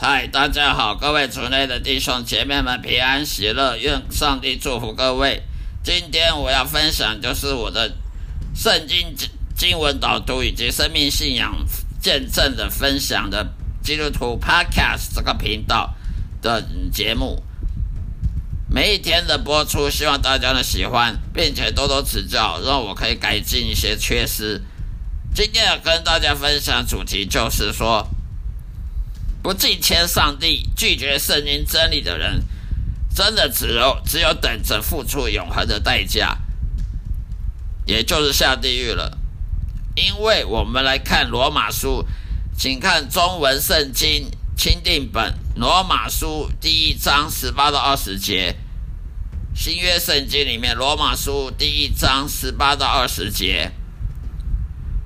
嗨，大家好，各位族内的弟兄姐妹们平安喜乐，愿上帝祝福各位。今天我要分享就是我的圣经经文导读以及生命信仰见证的分享的基督徒 Podcast 这个频道的节目。每一天的播出，希望大家的喜欢，并且多多指教，让我可以改进一些缺失。今天要跟大家分享主题就是说。不敬天上帝、拒绝圣经真理的人，真的只有只有等着付出永恒的代价，也就是下地狱了。因为我们来看罗马书，请看中文圣经钦定本罗马书第一章十八到二十节，新约圣经里面罗马书第一章十八到二十节。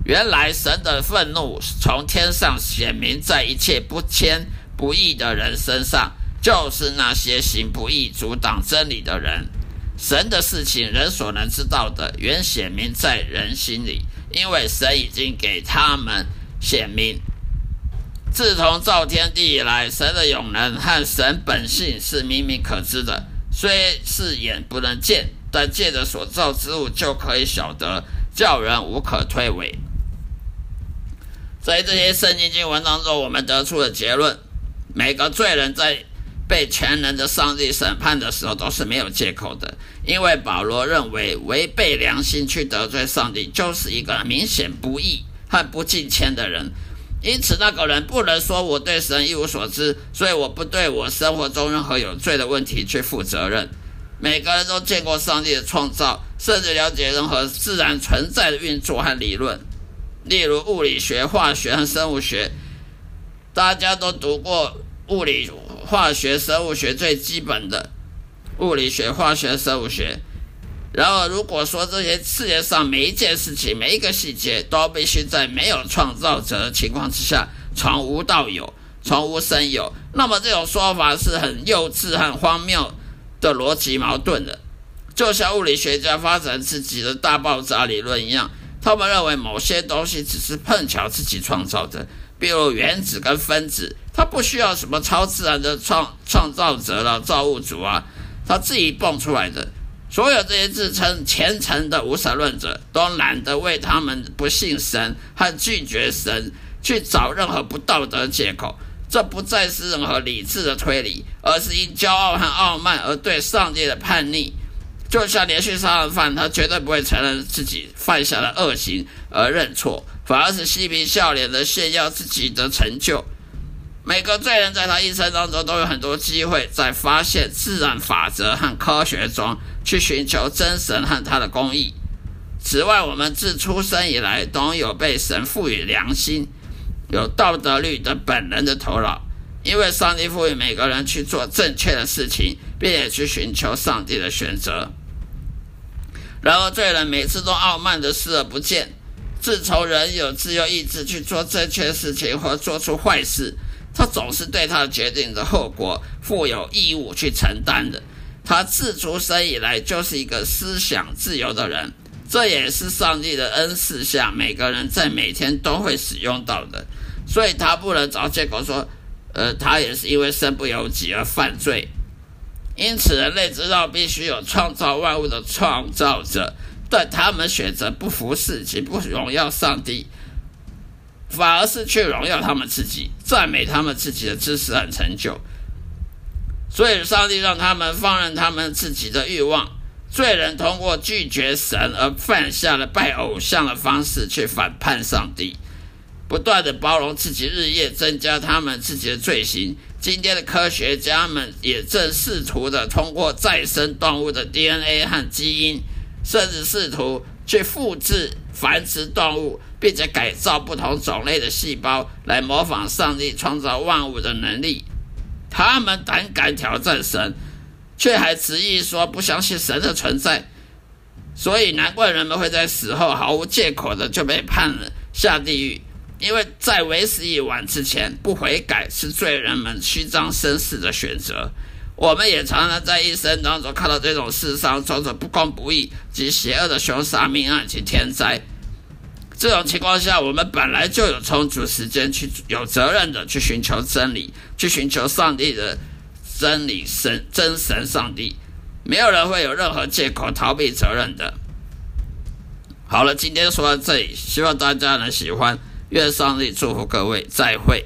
原来神的愤怒从天上显明在一切不谦不义的人身上，就是那些行不义、阻挡真理的人。神的事情，人所能知道的，原显明在人心里，因为神已经给他们显明。自从造天地以来，神的永能和神本性是明明可知的，虽是眼不能见，但借着所造之物就可以晓得，叫人无可推诿。在这些圣经经文当中，我们得出的结论：每个罪人在被全能的上帝审判的时候，都是没有借口的。因为保罗认为，违背良心去得罪上帝，就是一个明显不义和不敬虔的人。因此，那个人不能说我对神一无所知，所以我不对我生活中任何有罪的问题去负责任。每个人都见过上帝的创造，甚至了解任何自然存在的运作和理论。例如物理学、化学和生物学，大家都读过物理、化学、生物学最基本的物理学、化学、生物学。然而，如果说这些世界上每一件事情、每一个细节都必须在没有创造者的情况之下从无到有、从无生有，那么这种说法是很幼稚、很荒谬的逻辑矛盾的，就像物理学家发展自己的大爆炸理论一样。他们认为某些东西只是碰巧自己创造的，比如原子跟分子，它不需要什么超自然的创创造者了，造物主啊，它自己蹦出来的。所有这些自称虔诚的无神论者，都懒得为他们不信神和拒绝神去找任何不道德借口。这不再是任何理智的推理，而是因骄傲和傲慢而对上帝的叛逆。就像连续杀人犯，他绝对不会承认自己犯下了恶行而认错，反而是嬉皮笑脸的炫耀自己的成就。每个罪人在他一生当中都有很多机会，在发现自然法则和科学中去寻求真神和他的公义。此外，我们自出生以来都有被神赋予良心、有道德律的本能的头脑，因为上帝赋予每个人去做正确的事情，并且去寻求上帝的选择。然而，罪人每次都傲慢的视而不见。自从人有自由意志去做正确事情或做出坏事，他总是对他决定的后果负有义务去承担的。他自出生以来就是一个思想自由的人，这也是上帝的恩赐下每个人在每天都会使用到的。所以他不能找借口说，呃，他也是因为身不由己而犯罪。因此，人类知道必须有创造万物的创造者，但他们选择不服侍及不荣耀上帝，反而是去荣耀他们自己，赞美他们自己的知识和成就。所以，上帝让他们放任他们自己的欲望。罪人通过拒绝神而犯下了拜偶像的方式去反叛上帝。不断的包容自己，日夜增加他们自己的罪行。今天的科学家们也正试图的通过再生动物的 DNA 和基因，甚至试图去复制繁殖动物，并且改造不同种类的细胞，来模仿上帝创造万物的能力。他们胆敢挑战神，却还执意说不相信神的存在。所以难怪人们会在死后毫无借口的就被判了下地狱。因为在为时已晚之前不悔改，是罪人们虚张声势的选择。我们也常常在一生当中看到这种世上种种不公不义及邪恶的凶杀命案及天灾。这种情况下，我们本来就有充足时间去有责任的去寻求真理，去寻求上帝的真理神真神上帝。没有人会有任何借口逃避责任的。好了，今天说到这里，希望大家能喜欢。愿上帝祝福各位，再会。